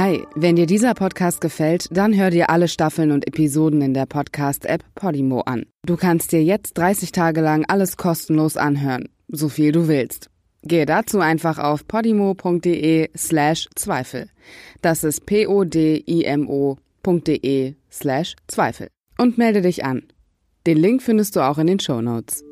Hi, wenn dir dieser Podcast gefällt, dann hör dir alle Staffeln und Episoden in der Podcast-App Podimo an. Du kannst dir jetzt 30 Tage lang alles kostenlos anhören, so viel du willst. Gehe dazu einfach auf podimo.de slash Zweifel. Das ist p-o-d-i-m-o.de slash Zweifel. Und melde dich an. Den Link findest du auch in den Show Notes.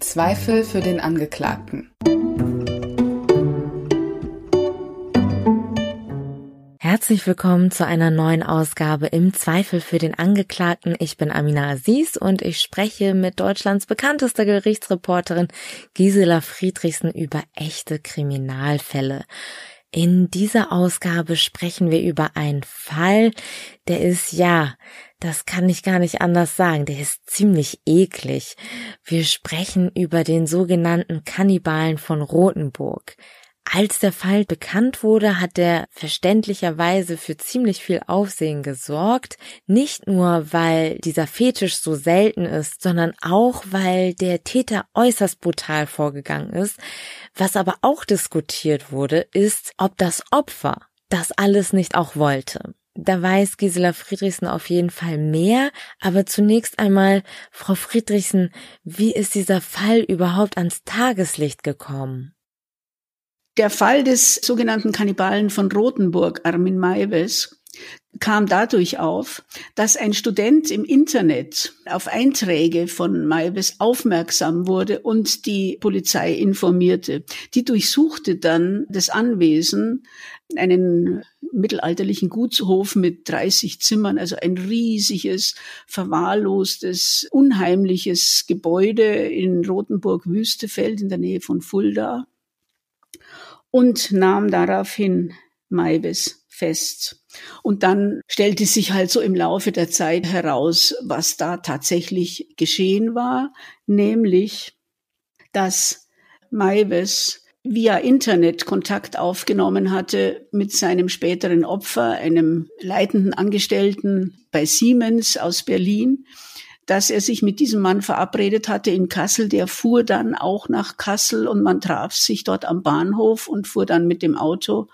Zweifel für den Angeklagten. Herzlich willkommen zu einer neuen Ausgabe im Zweifel für den Angeklagten. Ich bin Amina Aziz und ich spreche mit Deutschlands bekanntester Gerichtsreporterin Gisela Friedrichsen über echte Kriminalfälle. In dieser Ausgabe sprechen wir über einen Fall, der ist ja, das kann ich gar nicht anders sagen, der ist ziemlich eklig. Wir sprechen über den sogenannten Kannibalen von Rothenburg. Als der Fall bekannt wurde, hat er verständlicherweise für ziemlich viel Aufsehen gesorgt. Nicht nur, weil dieser Fetisch so selten ist, sondern auch, weil der Täter äußerst brutal vorgegangen ist. Was aber auch diskutiert wurde, ist, ob das Opfer das alles nicht auch wollte. Da weiß Gisela Friedrichsen auf jeden Fall mehr. Aber zunächst einmal, Frau Friedrichsen, wie ist dieser Fall überhaupt ans Tageslicht gekommen? Der Fall des sogenannten Kannibalen von Rothenburg, Armin Maives, kam dadurch auf, dass ein Student im Internet auf Einträge von Maives aufmerksam wurde und die Polizei informierte. Die durchsuchte dann das Anwesen, einen mittelalterlichen Gutshof mit 30 Zimmern, also ein riesiges, verwahrlostes, unheimliches Gebäude in Rothenburg-Wüstefeld in der Nähe von Fulda und nahm daraufhin Maibes fest. Und dann stellte sich halt so im Laufe der Zeit heraus, was da tatsächlich geschehen war, nämlich, dass Maibes via Internet Kontakt aufgenommen hatte mit seinem späteren Opfer, einem leitenden Angestellten bei Siemens aus Berlin, dass er sich mit diesem Mann verabredet hatte in Kassel. Der fuhr dann auch nach Kassel und man traf sich dort am Bahnhof und fuhr dann mit dem Auto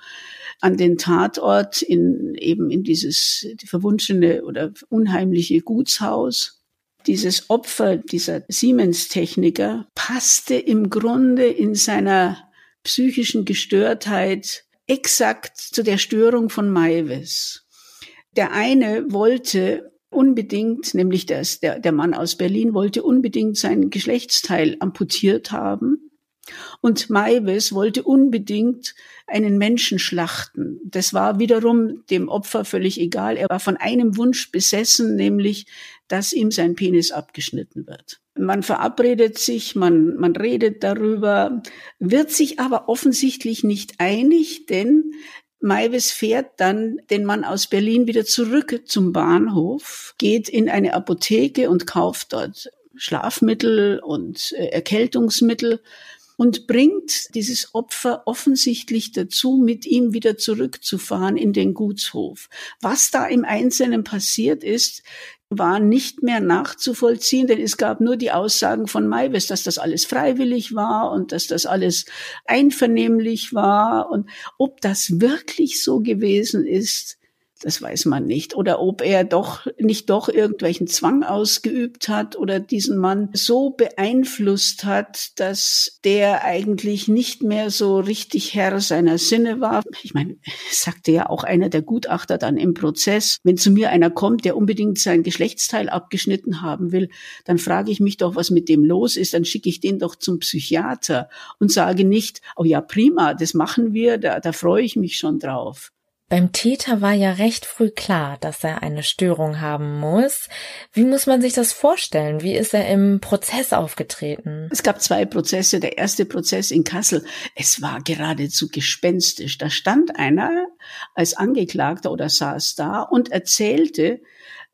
an den Tatort in eben in dieses die verwunschene oder unheimliche Gutshaus. Dieses Opfer, dieser Siemens-Techniker, passte im Grunde in seiner psychischen Gestörtheit exakt zu der Störung von Maives. Der eine wollte unbedingt, nämlich das, der, der Mann aus Berlin wollte unbedingt sein Geschlechtsteil amputiert haben. Und Maives wollte unbedingt einen Menschen schlachten. Das war wiederum dem Opfer völlig egal. Er war von einem Wunsch besessen, nämlich, dass ihm sein Penis abgeschnitten wird. Man verabredet sich, man, man redet darüber, wird sich aber offensichtlich nicht einig, denn Maivis fährt dann den Mann aus Berlin wieder zurück zum Bahnhof, geht in eine Apotheke und kauft dort Schlafmittel und äh, Erkältungsmittel und bringt dieses Opfer offensichtlich dazu, mit ihm wieder zurückzufahren in den Gutshof. Was da im Einzelnen passiert ist, war nicht mehr nachzuvollziehen, denn es gab nur die Aussagen von Maives, dass das alles freiwillig war und dass das alles einvernehmlich war. Und ob das wirklich so gewesen ist, das weiß man nicht. Oder ob er doch nicht doch irgendwelchen Zwang ausgeübt hat oder diesen Mann so beeinflusst hat, dass der eigentlich nicht mehr so richtig Herr seiner Sinne war. Ich meine, sagte ja auch einer der Gutachter dann im Prozess, wenn zu mir einer kommt, der unbedingt sein Geschlechtsteil abgeschnitten haben will, dann frage ich mich doch, was mit dem los ist, dann schicke ich den doch zum Psychiater und sage nicht, oh ja, prima, das machen wir, da, da freue ich mich schon drauf. Beim Täter war ja recht früh klar, dass er eine Störung haben muss. Wie muss man sich das vorstellen? Wie ist er im Prozess aufgetreten? Es gab zwei Prozesse. Der erste Prozess in Kassel. Es war geradezu gespenstisch. Da stand einer als Angeklagter oder saß da und erzählte,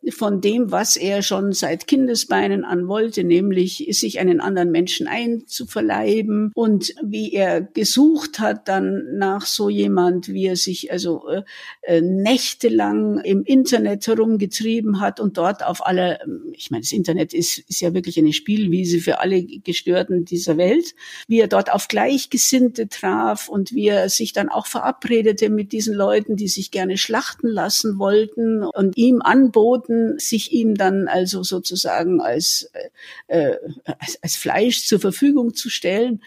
von dem, was er schon seit Kindesbeinen an wollte, nämlich sich einen anderen Menschen einzuverleiben. Und wie er gesucht hat dann nach so jemand, wie er sich also äh, äh nächtelang im Internet herumgetrieben hat und dort auf alle, ich meine, das Internet ist, ist ja wirklich eine Spielwiese für alle Gestörten dieser Welt, wie er dort auf Gleichgesinnte traf und wie er sich dann auch verabredete mit diesen Leuten, die sich gerne schlachten lassen wollten und ihm anboten, sich ihm dann also sozusagen als, äh, als, als Fleisch zur Verfügung zu stellen.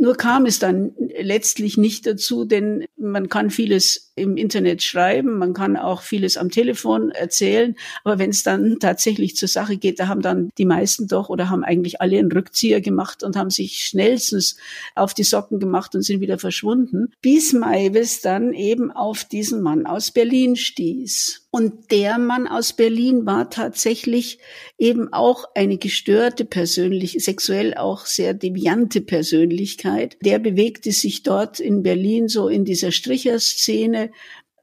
Nur kam es dann letztlich nicht dazu, denn man kann vieles im Internet schreiben, man kann auch vieles am Telefon erzählen, aber wenn es dann tatsächlich zur Sache geht, da haben dann die meisten doch oder haben eigentlich alle einen Rückzieher gemacht und haben sich schnellstens auf die Socken gemacht und sind wieder verschwunden, bis Maivis dann eben auf diesen Mann aus Berlin stieß. Und der Mann aus Berlin war tatsächlich eben auch eine gestörte Persönlichkeit, sexuell auch sehr deviante Persönlichkeit. Der bewegte sich dort in Berlin so in dieser Stricherszene,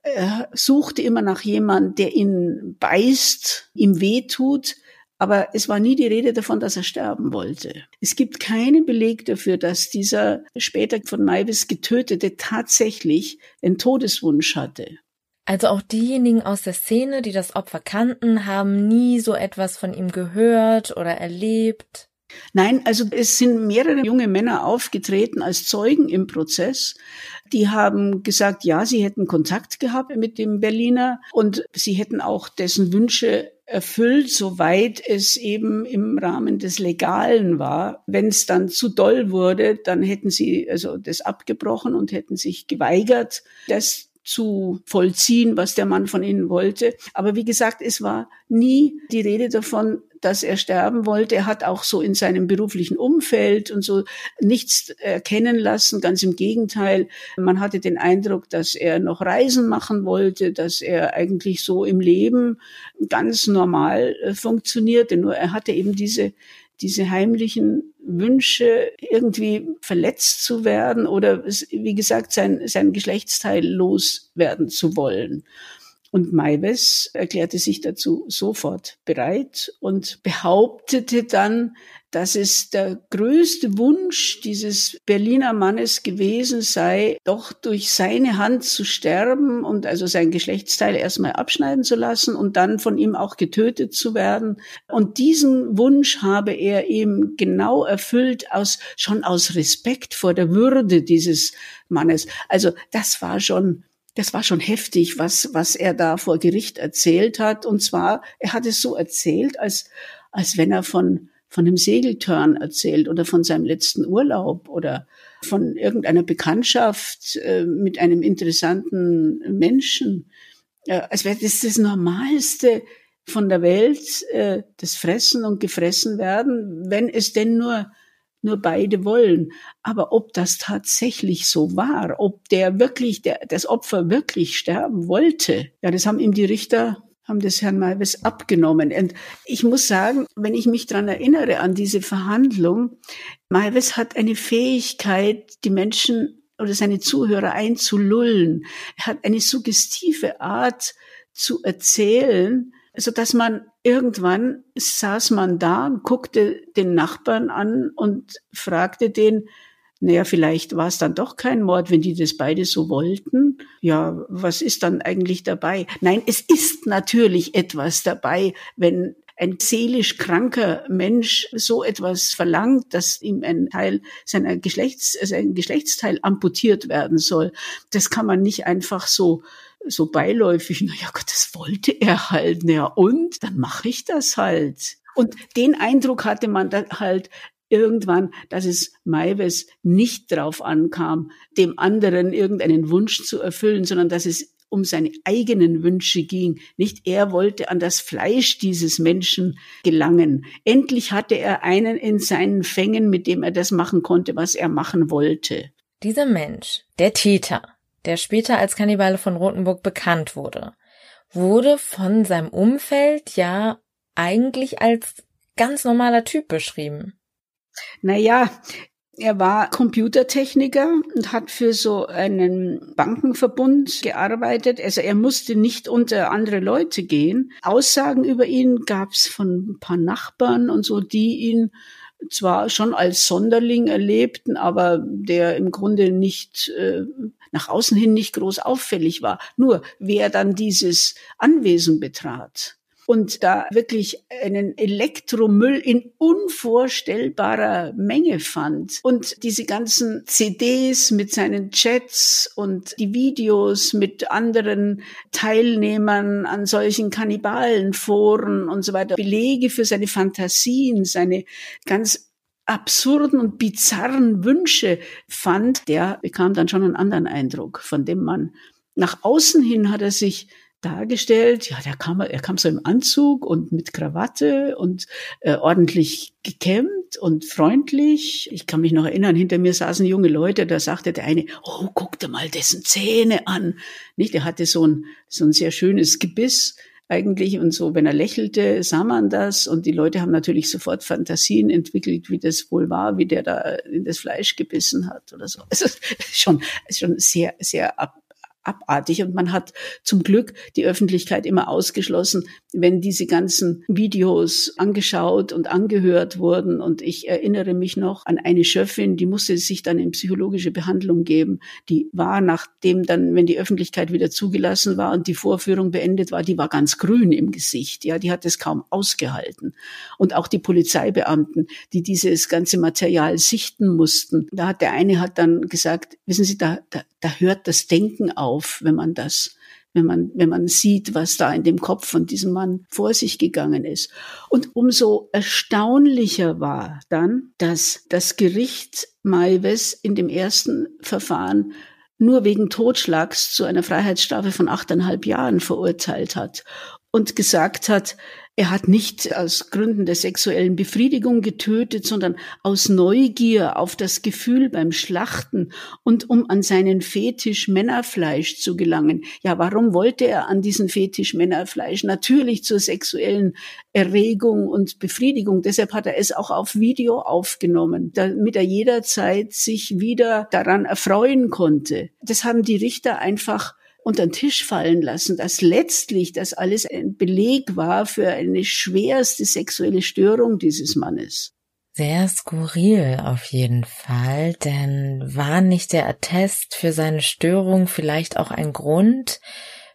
er suchte immer nach jemand, der ihn beißt, ihm wehtut, aber es war nie die Rede davon, dass er sterben wollte. Es gibt keinen Beleg dafür, dass dieser später von Maivis getötete tatsächlich einen Todeswunsch hatte. Also auch diejenigen aus der Szene, die das Opfer kannten, haben nie so etwas von ihm gehört oder erlebt. Nein, also es sind mehrere junge Männer aufgetreten als Zeugen im Prozess. Die haben gesagt, ja, sie hätten Kontakt gehabt mit dem Berliner und sie hätten auch dessen Wünsche erfüllt, soweit es eben im Rahmen des Legalen war. Wenn es dann zu doll wurde, dann hätten sie also das abgebrochen und hätten sich geweigert, das zu vollziehen, was der Mann von ihnen wollte. Aber wie gesagt, es war nie die Rede davon, dass er sterben wollte. Er hat auch so in seinem beruflichen Umfeld und so nichts erkennen lassen. Ganz im Gegenteil. Man hatte den Eindruck, dass er noch Reisen machen wollte, dass er eigentlich so im Leben ganz normal äh, funktionierte. Nur er hatte eben diese diese heimlichen Wünsche, irgendwie verletzt zu werden oder, wie gesagt, sein, sein Geschlechtsteil loswerden zu wollen. Und Maives erklärte sich dazu sofort bereit und behauptete dann, dass es der größte Wunsch dieses Berliner Mannes gewesen sei, doch durch seine Hand zu sterben und also sein Geschlechtsteil erstmal abschneiden zu lassen und dann von ihm auch getötet zu werden. Und diesen Wunsch habe er eben genau erfüllt aus, schon aus Respekt vor der Würde dieses Mannes. Also das war schon das war schon heftig, was, was er da vor Gericht erzählt hat. Und zwar, er hat es so erzählt, als, als wenn er von, von einem Segeltörn erzählt oder von seinem letzten Urlaub oder von irgendeiner Bekanntschaft äh, mit einem interessanten Menschen. Äh, als wäre das das Normalste von der Welt, äh, das Fressen und Gefressen werden, wenn es denn nur nur beide wollen. Aber ob das tatsächlich so war, ob der wirklich, der, das Opfer wirklich sterben wollte, ja, das haben ihm die Richter haben das Herrn Malves abgenommen. Und ich muss sagen, wenn ich mich dran erinnere an diese Verhandlung, Malves hat eine Fähigkeit, die Menschen oder seine Zuhörer einzulullen. Er hat eine suggestive Art zu erzählen, so dass man irgendwann saß man da und guckte den Nachbarn an und fragte den, naja, vielleicht war es dann doch kein Mord, wenn die das beide so wollten. Ja, was ist dann eigentlich dabei? Nein, es ist natürlich etwas dabei, wenn ein seelisch kranker Mensch so etwas verlangt, dass ihm ein Teil seiner Geschlechts, also ein Geschlechtsteil amputiert werden soll. Das kann man nicht einfach so so beiläufig, na ja Gott, das wollte er halt, na ja, und dann mache ich das halt. Und den Eindruck hatte man dann halt irgendwann, dass es Maives nicht drauf ankam, dem anderen irgendeinen Wunsch zu erfüllen, sondern dass es um seine eigenen Wünsche ging. Nicht er wollte an das Fleisch dieses Menschen gelangen. Endlich hatte er einen in seinen Fängen, mit dem er das machen konnte, was er machen wollte. Dieser Mensch, der Täter, der später als Kannibale von Rothenburg bekannt wurde, wurde von seinem Umfeld ja eigentlich als ganz normaler Typ beschrieben. Naja, Er war Computertechniker und hat für so einen Bankenverbund gearbeitet. Also er musste nicht unter andere Leute gehen. Aussagen über ihn gab es von ein paar Nachbarn und so, die ihn zwar schon als Sonderling erlebten, aber der im Grunde nicht äh, nach außen hin nicht groß auffällig war. Nur wer dann dieses Anwesen betrat, und da wirklich einen Elektromüll in unvorstellbarer Menge fand und diese ganzen CDs mit seinen Chats und die Videos mit anderen Teilnehmern an solchen Kannibalenforen und so weiter, Belege für seine Fantasien, seine ganz absurden und bizarren Wünsche fand, der bekam dann schon einen anderen Eindruck von dem Mann. Nach außen hin hat er sich dargestellt. Ja, der kam, er kam so im Anzug und mit Krawatte und äh, ordentlich gekämmt und freundlich. Ich kann mich noch erinnern, hinter mir saßen junge Leute, da sagte der eine, oh, guck dir mal dessen Zähne an. Nicht, er hatte so ein, so ein sehr schönes Gebiss eigentlich und so, wenn er lächelte, sah man das und die Leute haben natürlich sofort Fantasien entwickelt, wie das wohl war, wie der da in das Fleisch gebissen hat oder so. Es ist schon, schon sehr, sehr ab, abartig und man hat zum Glück die Öffentlichkeit immer ausgeschlossen, wenn diese ganzen Videos angeschaut und angehört wurden. Und ich erinnere mich noch an eine Schöffin, die musste sich dann in psychologische Behandlung geben. Die war nachdem dann, wenn die Öffentlichkeit wieder zugelassen war und die Vorführung beendet war, die war ganz grün im Gesicht. Ja, die hat es kaum ausgehalten. Und auch die Polizeibeamten, die dieses ganze Material sichten mussten. Da hat der eine hat dann gesagt, wissen Sie, da, da, da hört das Denken auf, wenn man das wenn man, wenn man sieht, was da in dem Kopf von diesem Mann vor sich gegangen ist. Und umso erstaunlicher war dann, dass das Gericht Maives in dem ersten Verfahren nur wegen Totschlags zu einer Freiheitsstrafe von achteinhalb Jahren verurteilt hat und gesagt hat, er hat nicht aus Gründen der sexuellen Befriedigung getötet, sondern aus Neugier auf das Gefühl beim Schlachten und um an seinen Fetisch Männerfleisch zu gelangen. Ja, warum wollte er an diesen Fetisch Männerfleisch? Natürlich zur sexuellen Erregung und Befriedigung. Deshalb hat er es auch auf Video aufgenommen, damit er jederzeit sich wieder daran erfreuen konnte. Das haben die Richter einfach unter den Tisch fallen lassen, dass letztlich das alles ein Beleg war für eine schwerste sexuelle Störung dieses Mannes. Sehr skurril auf jeden Fall, denn war nicht der Attest für seine Störung vielleicht auch ein Grund,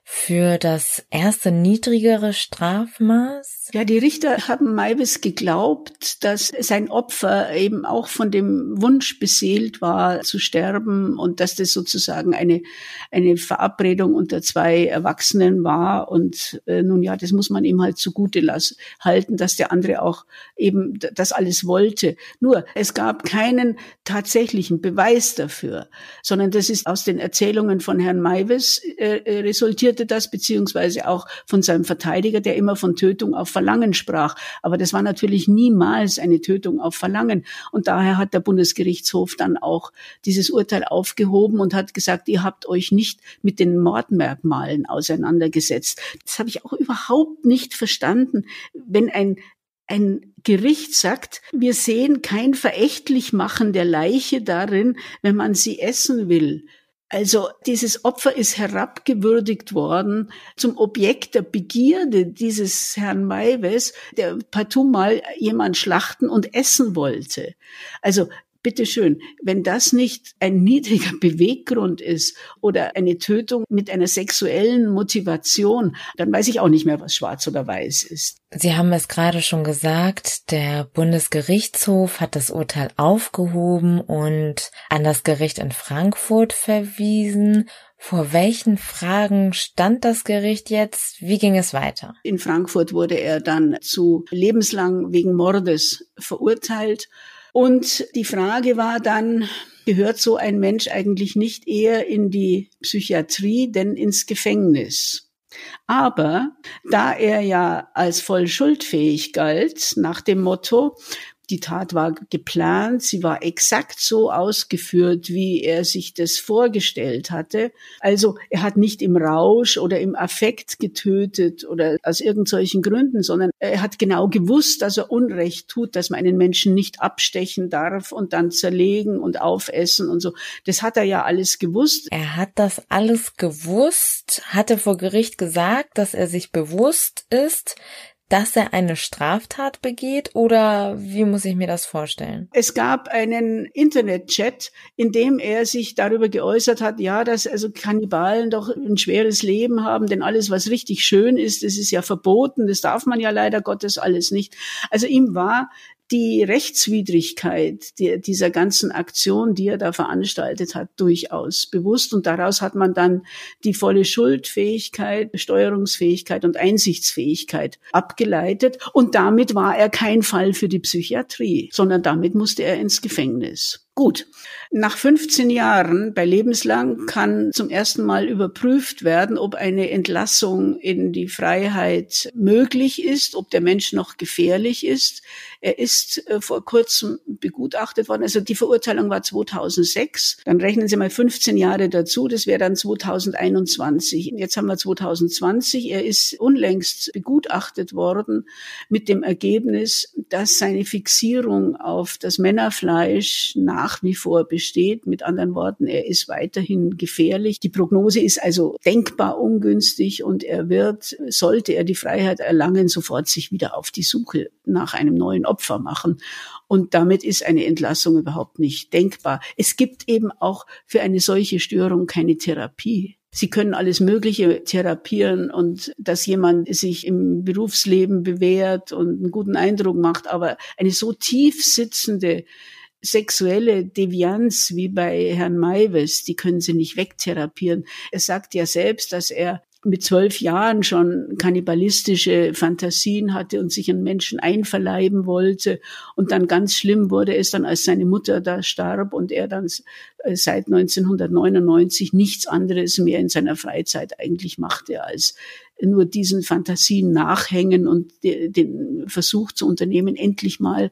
für das erste niedrigere Strafmaß? Ja, die Richter haben Maivis geglaubt, dass sein Opfer eben auch von dem Wunsch beseelt war, zu sterben und dass das sozusagen eine, eine Verabredung unter zwei Erwachsenen war. Und äh, nun ja, das muss man ihm halt zugute lassen, halten, dass der andere auch eben das alles wollte. Nur, es gab keinen tatsächlichen Beweis dafür, sondern das ist aus den Erzählungen von Herrn Maivis äh, äh resultiert berichtete das, beziehungsweise auch von seinem Verteidiger, der immer von Tötung auf Verlangen sprach. Aber das war natürlich niemals eine Tötung auf Verlangen. Und daher hat der Bundesgerichtshof dann auch dieses Urteil aufgehoben und hat gesagt, ihr habt euch nicht mit den Mordmerkmalen auseinandergesetzt. Das habe ich auch überhaupt nicht verstanden. Wenn ein ein Gericht sagt, wir sehen kein verächtlich machen der Leiche darin, wenn man sie essen will. Also dieses Opfer ist herabgewürdigt worden zum Objekt der Begierde dieses Herrn Maives, der partout mal jemand schlachten und essen wollte. Also bitteschön, wenn das nicht ein niedriger Beweggrund ist oder eine Tötung mit einer sexuellen Motivation, dann weiß ich auch nicht mehr, was schwarz oder weiß ist. Sie haben es gerade schon gesagt, der Bundesgerichtshof hat das Urteil aufgehoben und an das Gericht in Frankfurt verwiesen. Vor welchen Fragen stand das Gericht jetzt? Wie ging es weiter? In Frankfurt wurde er dann zu lebenslang wegen Mordes verurteilt und die Frage war dann, gehört so ein Mensch eigentlich nicht eher in die Psychiatrie, denn ins Gefängnis? Aber da er ja als voll schuldfähig galt, nach dem Motto, Die Tat war geplant, sie war exakt so ausgeführt, wie er sich das vorgestellt hatte. Also er hat nicht im Rausch oder im Affekt getötet oder aus irgendwelchen Gründen, sondern er hat genau gewusst, dass er Unrecht tut, dass man einen Menschen nicht abstechen darf und dann zerlegen und aufessen und so. Das hat er ja alles gewusst. Er hat das alles gewusst, hatte vor Gericht gesagt, dass er sich bewusst ist, dass er eine Straftat begeht oder wie muss ich mir das vorstellen? Es gab einen Internetchat, in dem er sich darüber geäußert hat, ja, dass also Kannibalen doch ein schweres Leben haben, denn alles, was richtig schön ist, das ist ja verboten, das darf man ja leider Gottes alles nicht. Also ihm war die Rechtswidrigkeit die, dieser ganzen Aktion, die er da veranstaltet hat, durchaus bewusst. Und daraus hat man dann die volle Schuldfähigkeit, Steuerungsfähigkeit und Einsichtsfähigkeit abgeleitet. Und damit war er kein Fall für die Psychiatrie, sondern damit musste er ins Gefängnis. Gut, nach 15 Jahren bei lebenslang kann zum ersten Mal überprüft werden, ob eine Entlassung in die Freiheit möglich ist, ob der Mensch noch gefährlich ist. Er ist äh, vor kurzem begutachtet worden. Also die Verurteilung war 2006. Dann rechnen Sie mal 15 Jahre dazu. Das wäre dann 2021. Jetzt haben wir 2020. Er ist unlängst begutachtet worden mit dem Ergebnis, dass seine Fixierung auf das Männerfleisch nach nach wie vor besteht. Mit anderen Worten, er ist weiterhin gefährlich. Die Prognose ist also denkbar ungünstig und er wird, sollte er die Freiheit erlangen, sofort sich wieder auf die Suche nach einem neuen Opfer machen. Und damit ist eine Entlassung überhaupt nicht denkbar. Es gibt eben auch für eine solche Störung keine Therapie. Sie können alles Mögliche therapieren und dass jemand sich im Berufsleben bewährt und einen guten Eindruck macht, aber eine so tief sitzende sexuelle Devianz wie bei Herrn Maives, die können sie nicht wegtherapieren. Er sagt ja selbst, dass er mit zwölf Jahren schon kannibalistische Fantasien hatte und sich an Menschen einverleiben wollte. Und dann ganz schlimm wurde es dann, als seine Mutter da starb und er dann äh, seit 1999 nichts anderes mehr in seiner Freizeit eigentlich machte, als nur diesen Fantasien nachhängen und den Versuch zu unternehmen, endlich mal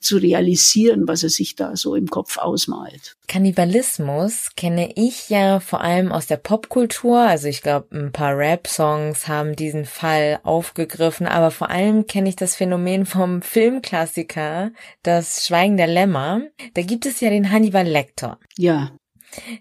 zu realisieren, was er sich da so im Kopf ausmalt. Kannibalismus kenne ich ja vor allem aus der Popkultur. Also ich glaube, ein paar Rap-Songs haben diesen Fall aufgegriffen, aber vor allem kenne ich das Phänomen vom Filmklassiker Das Schweigen der Lämmer. Da gibt es ja den Hannibal Lecter. Ja.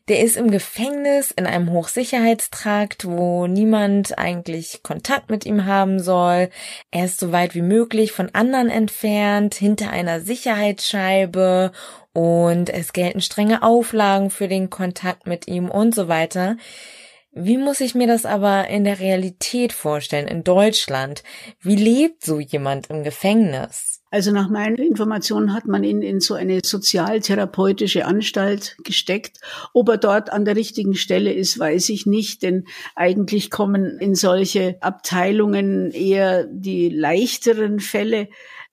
Der ist im Gefängnis in einem Hochsicherheitstrakt, wo niemand eigentlich Kontakt mit ihm haben soll. Er ist so weit wie möglich von anderen entfernt, hinter einer Sicherheitsscheibe und es gelten strenge Auflagen für den Kontakt mit ihm und so weiter. Wie muss ich mir das aber in der Realität vorstellen, in Deutschland? Wie lebt so jemand im Gefängnis? Also nach meinen Informationen hat man ihn in so eine sozialtherapeutische Anstalt gesteckt. Ob er dort an der richtigen Stelle ist, weiß ich nicht, denn eigentlich kommen in solche Abteilungen eher die leichteren Fälle.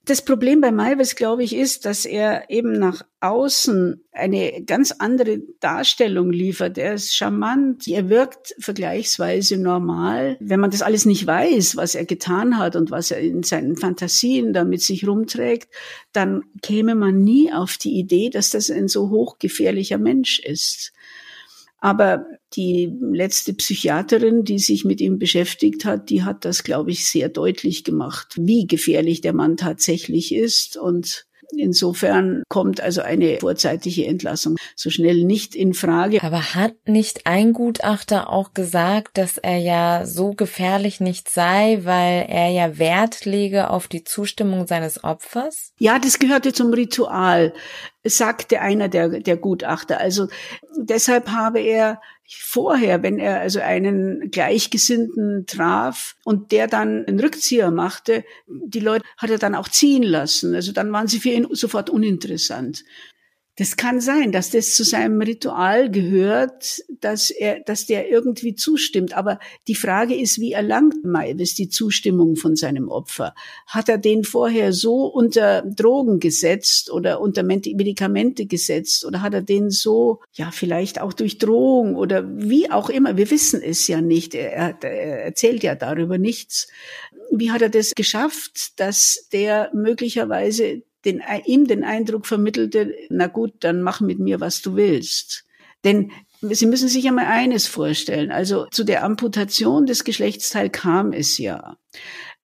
Das Problem bei Malves, glaube ich, ist, dass er eben nach außen eine ganz andere Darstellung liefert. Er ist charmant, er wirkt vergleichsweise normal. Wenn man das alles nicht weiß, was er getan hat und was er in seinen Fantasien da mit sich rumträgt, dann käme man nie auf die Idee, dass das ein so hochgefährlicher Mensch ist. Aber die letzte Psychiaterin, die sich mit ihm beschäftigt hat, die hat das, glaube ich, sehr deutlich gemacht, wie gefährlich der Mann tatsächlich ist und Insofern kommt also eine vorzeitige Entlassung so schnell nicht in Frage. Aber hat nicht ein Gutachter auch gesagt, dass er ja so gefährlich nicht sei, weil er ja Wert lege auf die Zustimmung seines Opfers? Ja, das gehörte zum Ritual, sagte einer der, der Gutachter. Also deshalb habe er vorher, wenn er also einen Gleichgesinnten traf und der dann einen Rückzieher machte, die Leute hat er dann auch ziehen lassen. Also dann waren sie für ihn sofort uninteressant. Das kann sein, dass das zu seinem Ritual gehört, dass er, dass der irgendwie zustimmt. Aber die Frage ist, wie erlangt Maivis die Zustimmung von seinem Opfer? Hat er den vorher so unter Drogen gesetzt oder unter Medikamente gesetzt oder hat er den so, ja, vielleicht auch durch Drohung oder wie auch immer? Wir wissen es ja nicht. Er, er erzählt ja darüber nichts. Wie hat er das geschafft, dass der möglicherweise den, ihm den Eindruck vermittelte, na gut, dann mach mit mir, was du willst. Denn Sie müssen sich einmal eines vorstellen. Also zu der Amputation des Geschlechtsteils kam es ja.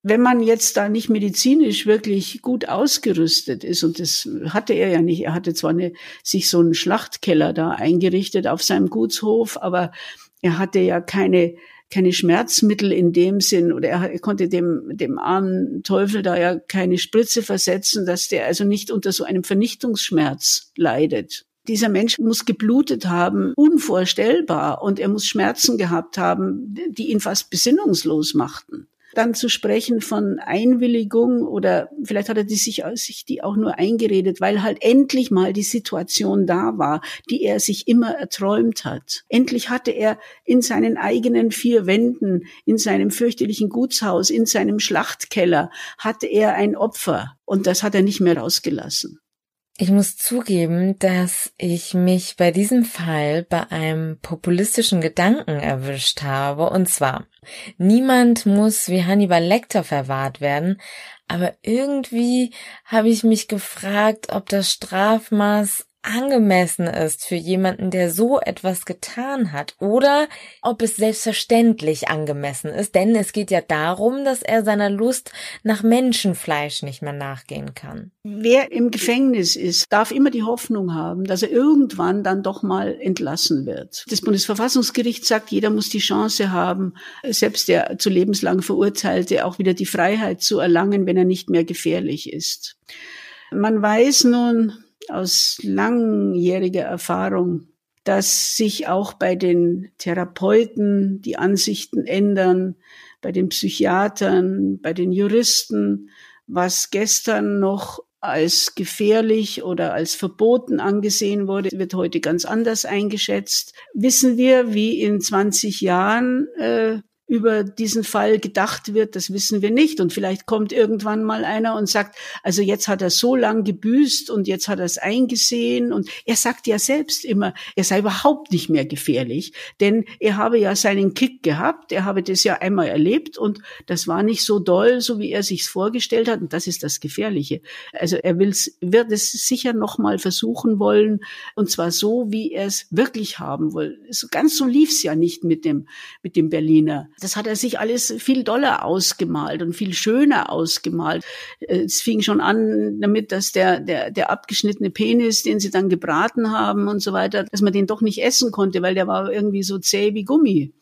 Wenn man jetzt da nicht medizinisch wirklich gut ausgerüstet ist, und das hatte er ja nicht, er hatte zwar eine, sich so einen Schlachtkeller da eingerichtet auf seinem Gutshof, aber er hatte ja keine, keine Schmerzmittel in dem Sinn oder er, konnte dem, dem armen Teufel da ja keine Spritze versetzen, dass der also nicht unter so einem Vernichtungsschmerz leidet. Dieser Mensch muss geblutet haben, unvorstellbar, und er muss Schmerzen gehabt haben, die ihn fast besinnungslos machten dann zu sprechen von Einwilligung oder vielleicht hat er die sich, sich die auch nur eingeredet, weil halt endlich mal die Situation da war, die er sich immer erträumt hat. Endlich hatte er in seinen eigenen vier Wänden, in seinem fürchterlichen Gutshaus, in seinem Schlachtkeller, hatte er ein Opfer und das hat er nicht mehr rausgelassen. Ich muss zugeben, dass ich mich bei diesem Fall bei einem populistischen Gedanken erwischt habe. Und zwar, niemand muss wie Hannibal Lecter verwahrt werden, aber irgendwie habe ich mich gefragt, ob das Strafmaß angemessen ist für jemanden, der so etwas getan hat oder ob es selbstverständlich angemessen ist, denn es geht ja darum, dass er seiner Lust nach Menschenfleisch nicht mehr nachgehen kann. Wer im Gefängnis ist, darf immer die Hoffnung haben, dass er irgendwann dann doch mal entlassen wird. Das Bundesverfassungsgericht sagt, jeder muss die Chance haben, selbst der zu lebenslang Verurteilte auch wieder die Freiheit zu erlangen, wenn er nicht mehr gefährlich ist. Man weiß nun, aus langjähriger Erfahrung, dass sich auch bei den Therapeuten die Ansichten ändern, bei den Psychiatern, bei den Juristen, was gestern noch als gefährlich oder als verboten angesehen wurde, wird heute ganz anders eingeschätzt. Wissen wir, wie in 20 Jahren äh, über diesen Fall gedacht wird, das wissen wir nicht. Und vielleicht kommt irgendwann mal einer und sagt, also jetzt hat er so lang gebüßt und jetzt hat er es eingesehen. Und er sagt ja selbst immer, er sei überhaupt nicht mehr gefährlich, denn er habe ja seinen Kick gehabt, er habe das ja einmal erlebt und das war nicht so doll, so wie er sich's vorgestellt hat. Und das ist das Gefährliche. Also er will's, wird es sicher noch mal versuchen wollen und zwar so, wie er es wirklich haben will. Ganz so lief's ja nicht mit dem mit dem Berliner das hat er sich alles viel doller ausgemalt und viel schöner ausgemalt. Es fing schon an damit, dass der, der, der abgeschnittene Penis, den sie dann gebraten haben und so weiter, dass man den doch nicht essen konnte, weil der war irgendwie so zäh wie Gummi.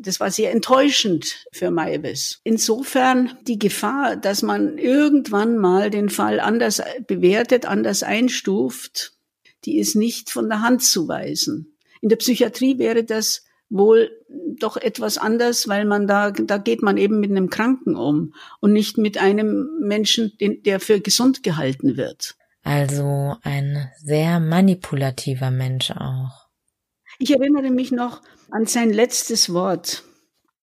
Das war sehr enttäuschend für Maivis. Insofern die Gefahr, dass man irgendwann mal den Fall anders bewertet, anders einstuft, die ist nicht von der Hand zu weisen. In der Psychiatrie wäre das wohl doch etwas anders, weil man da, da geht man eben mit einem Kranken um und nicht mit einem Menschen, den, der für gesund gehalten wird. Also ein sehr manipulativer Mensch auch. Ich erinnere mich noch an sein letztes Wort.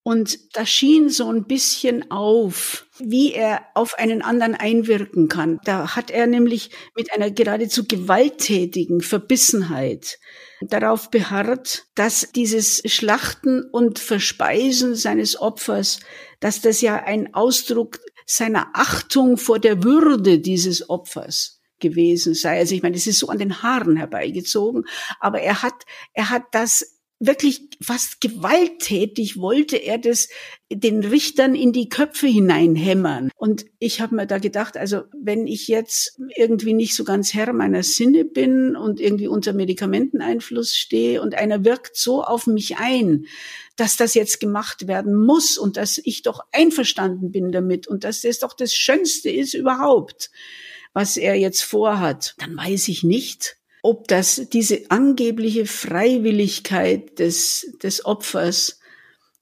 Und da schien so ein bisschen auf, wie er auf einen anderen einwirken kann. Da hat er nämlich mit einer geradezu gewalttätigen Verbissenheit darauf beharrt, dass dieses Schlachten und Verspeisen seines Opfers, dass das ja ein Ausdruck seiner Achtung vor der Würde dieses Opfers gewesen sei. Also ich meine, es ist so an den Haaren herbeigezogen, aber er hat, er hat das wirklich fast gewalttätig wollte er das den Richtern in die Köpfe hineinhämmern. Und ich habe mir da gedacht, also wenn ich jetzt irgendwie nicht so ganz Herr meiner Sinne bin und irgendwie unter Medikamenteneinfluss stehe und einer wirkt so auf mich ein, dass das jetzt gemacht werden muss und dass ich doch einverstanden bin damit und dass das doch das Schönste ist überhaupt, was er jetzt vorhat, dann weiß ich nicht, ob das diese angebliche Freiwilligkeit des, des Opfers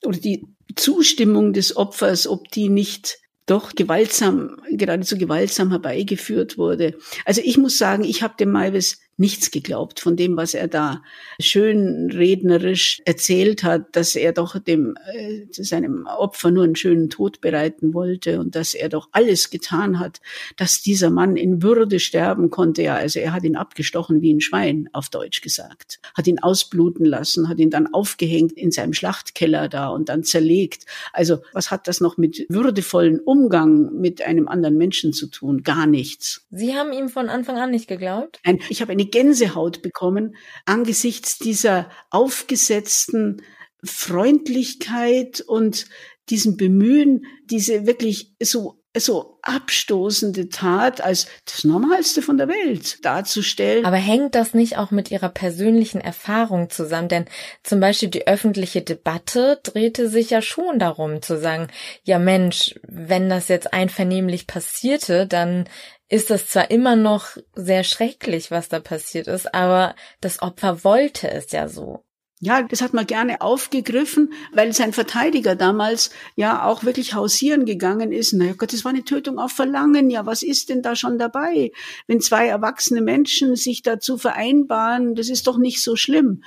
oder die Zustimmung des Opfers, ob die nicht doch gewaltsam, geradezu gewaltsam herbeigeführt wurde. Also ich muss sagen, ich habe dem Maivis nichts geglaubt von dem, was er da schön rednerisch erzählt hat, dass er doch dem äh, seinem Opfer nur einen schönen Tod bereiten wollte und dass er doch alles getan hat, dass dieser Mann in Würde sterben konnte. Ja, also er hat ihn abgestochen wie ein Schwein, auf Deutsch gesagt, hat ihn ausbluten lassen, hat ihn dann aufgehängt in seinem Schlachtkeller da und dann zerlegt. Also was hat das noch mit würdevollen Umgang mit einem anderen Menschen zu tun? Gar nichts. Sie haben ihm von Anfang an nicht geglaubt? Nein, ich habe eine Gänsehaut bekommen angesichts dieser aufgesetzten Freundlichkeit und diesem Bemühen, diese wirklich so so abstoßende Tat als das Normalste von der Welt darzustellen. Aber hängt das nicht auch mit ihrer persönlichen Erfahrung zusammen? Denn zum Beispiel die öffentliche Debatte drehte sich ja schon darum zu sagen, ja Mensch, wenn das jetzt einvernehmlich passierte, dann ist das zwar immer noch sehr schrecklich, was da passiert ist, aber das Opfer wollte es ja so. Ja, das hat man gerne aufgegriffen, weil sein Verteidiger damals ja auch wirklich hausieren gegangen ist. Na Gott, das war eine Tötung auf Verlangen. Ja, was ist denn da schon dabei? Wenn zwei erwachsene Menschen sich dazu vereinbaren, das ist doch nicht so schlimm.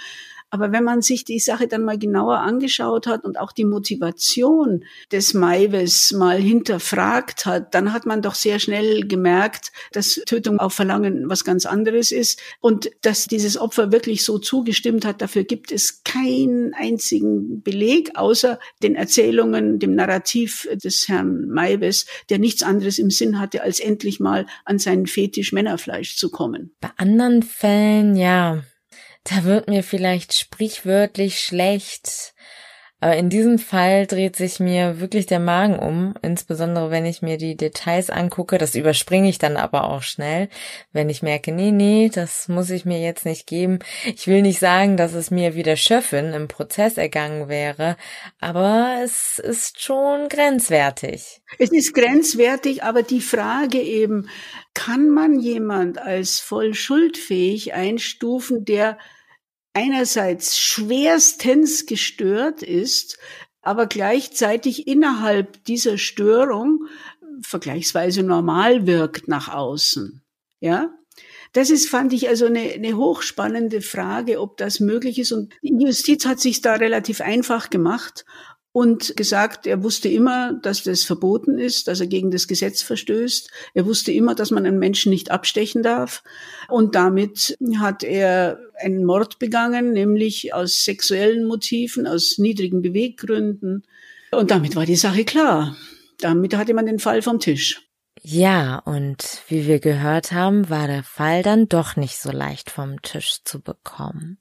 Aber wenn man sich die Sache dann mal genauer angeschaut hat und auch die Motivation des Maives mal hinterfragt hat, dann hat man doch sehr schnell gemerkt, dass Tötung auf Verlangen was ganz anderes ist und dass dieses Opfer wirklich so zugestimmt hat. Dafür gibt es keinen einzigen Beleg außer den Erzählungen, dem Narrativ des Herrn Maives, der nichts anderes im Sinn hatte, als endlich mal an seinen Fetisch Männerfleisch zu kommen. Bei anderen Fällen, ja, da wird mir vielleicht sprichwörtlich schlecht. Aber in diesem Fall dreht sich mir wirklich der Magen um, insbesondere wenn ich mir die Details angucke. Das überspringe ich dann aber auch schnell, wenn ich merke, nee, nee, das muss ich mir jetzt nicht geben. Ich will nicht sagen, dass es mir wie der Schöffin im Prozess ergangen wäre, aber es ist schon grenzwertig. Es ist grenzwertig, aber die Frage eben, kann man jemand als voll schuldfähig einstufen, der einerseits schwerstens gestört ist, aber gleichzeitig innerhalb dieser Störung vergleichsweise normal wirkt nach außen. Ja? Das ist, fand ich, also eine, eine hochspannende Frage, ob das möglich ist. Und die Justiz hat sich da relativ einfach gemacht und gesagt, er wusste immer, dass das verboten ist, dass er gegen das Gesetz verstößt. Er wusste immer, dass man einen Menschen nicht abstechen darf. Und damit hat er einen Mord begangen, nämlich aus sexuellen Motiven, aus niedrigen Beweggründen. Und damit war die Sache klar. Damit hatte man den Fall vom Tisch. Ja, und wie wir gehört haben, war der Fall dann doch nicht so leicht vom Tisch zu bekommen.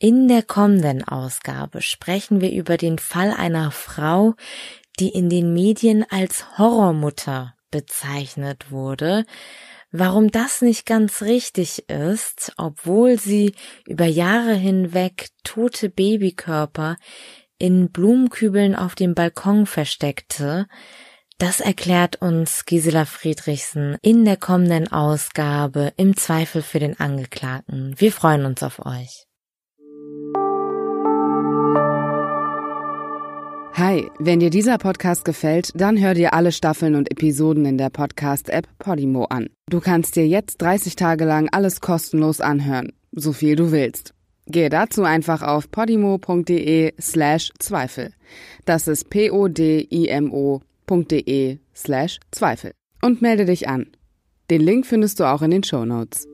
In der kommenden Ausgabe sprechen wir über den Fall einer Frau, die in den Medien als Horrormutter bezeichnet wurde, warum das nicht ganz richtig ist, obwohl sie über Jahre hinweg tote Babykörper in Blumenkübeln auf dem Balkon versteckte, das erklärt uns Gisela Friedrichsen in der kommenden Ausgabe im Zweifel für den Angeklagten. Wir freuen uns auf euch. Hi, wenn dir dieser Podcast gefällt, dann hör dir alle Staffeln und Episoden in der Podcast-App Podimo an. Du kannst dir jetzt 30 Tage lang alles kostenlos anhören, so viel du willst. Gehe dazu einfach auf podimo.de slash Zweifel. Das ist p-o-d-i-m-o.de slash Zweifel. Und melde dich an. Den Link findest du auch in den Show Notes.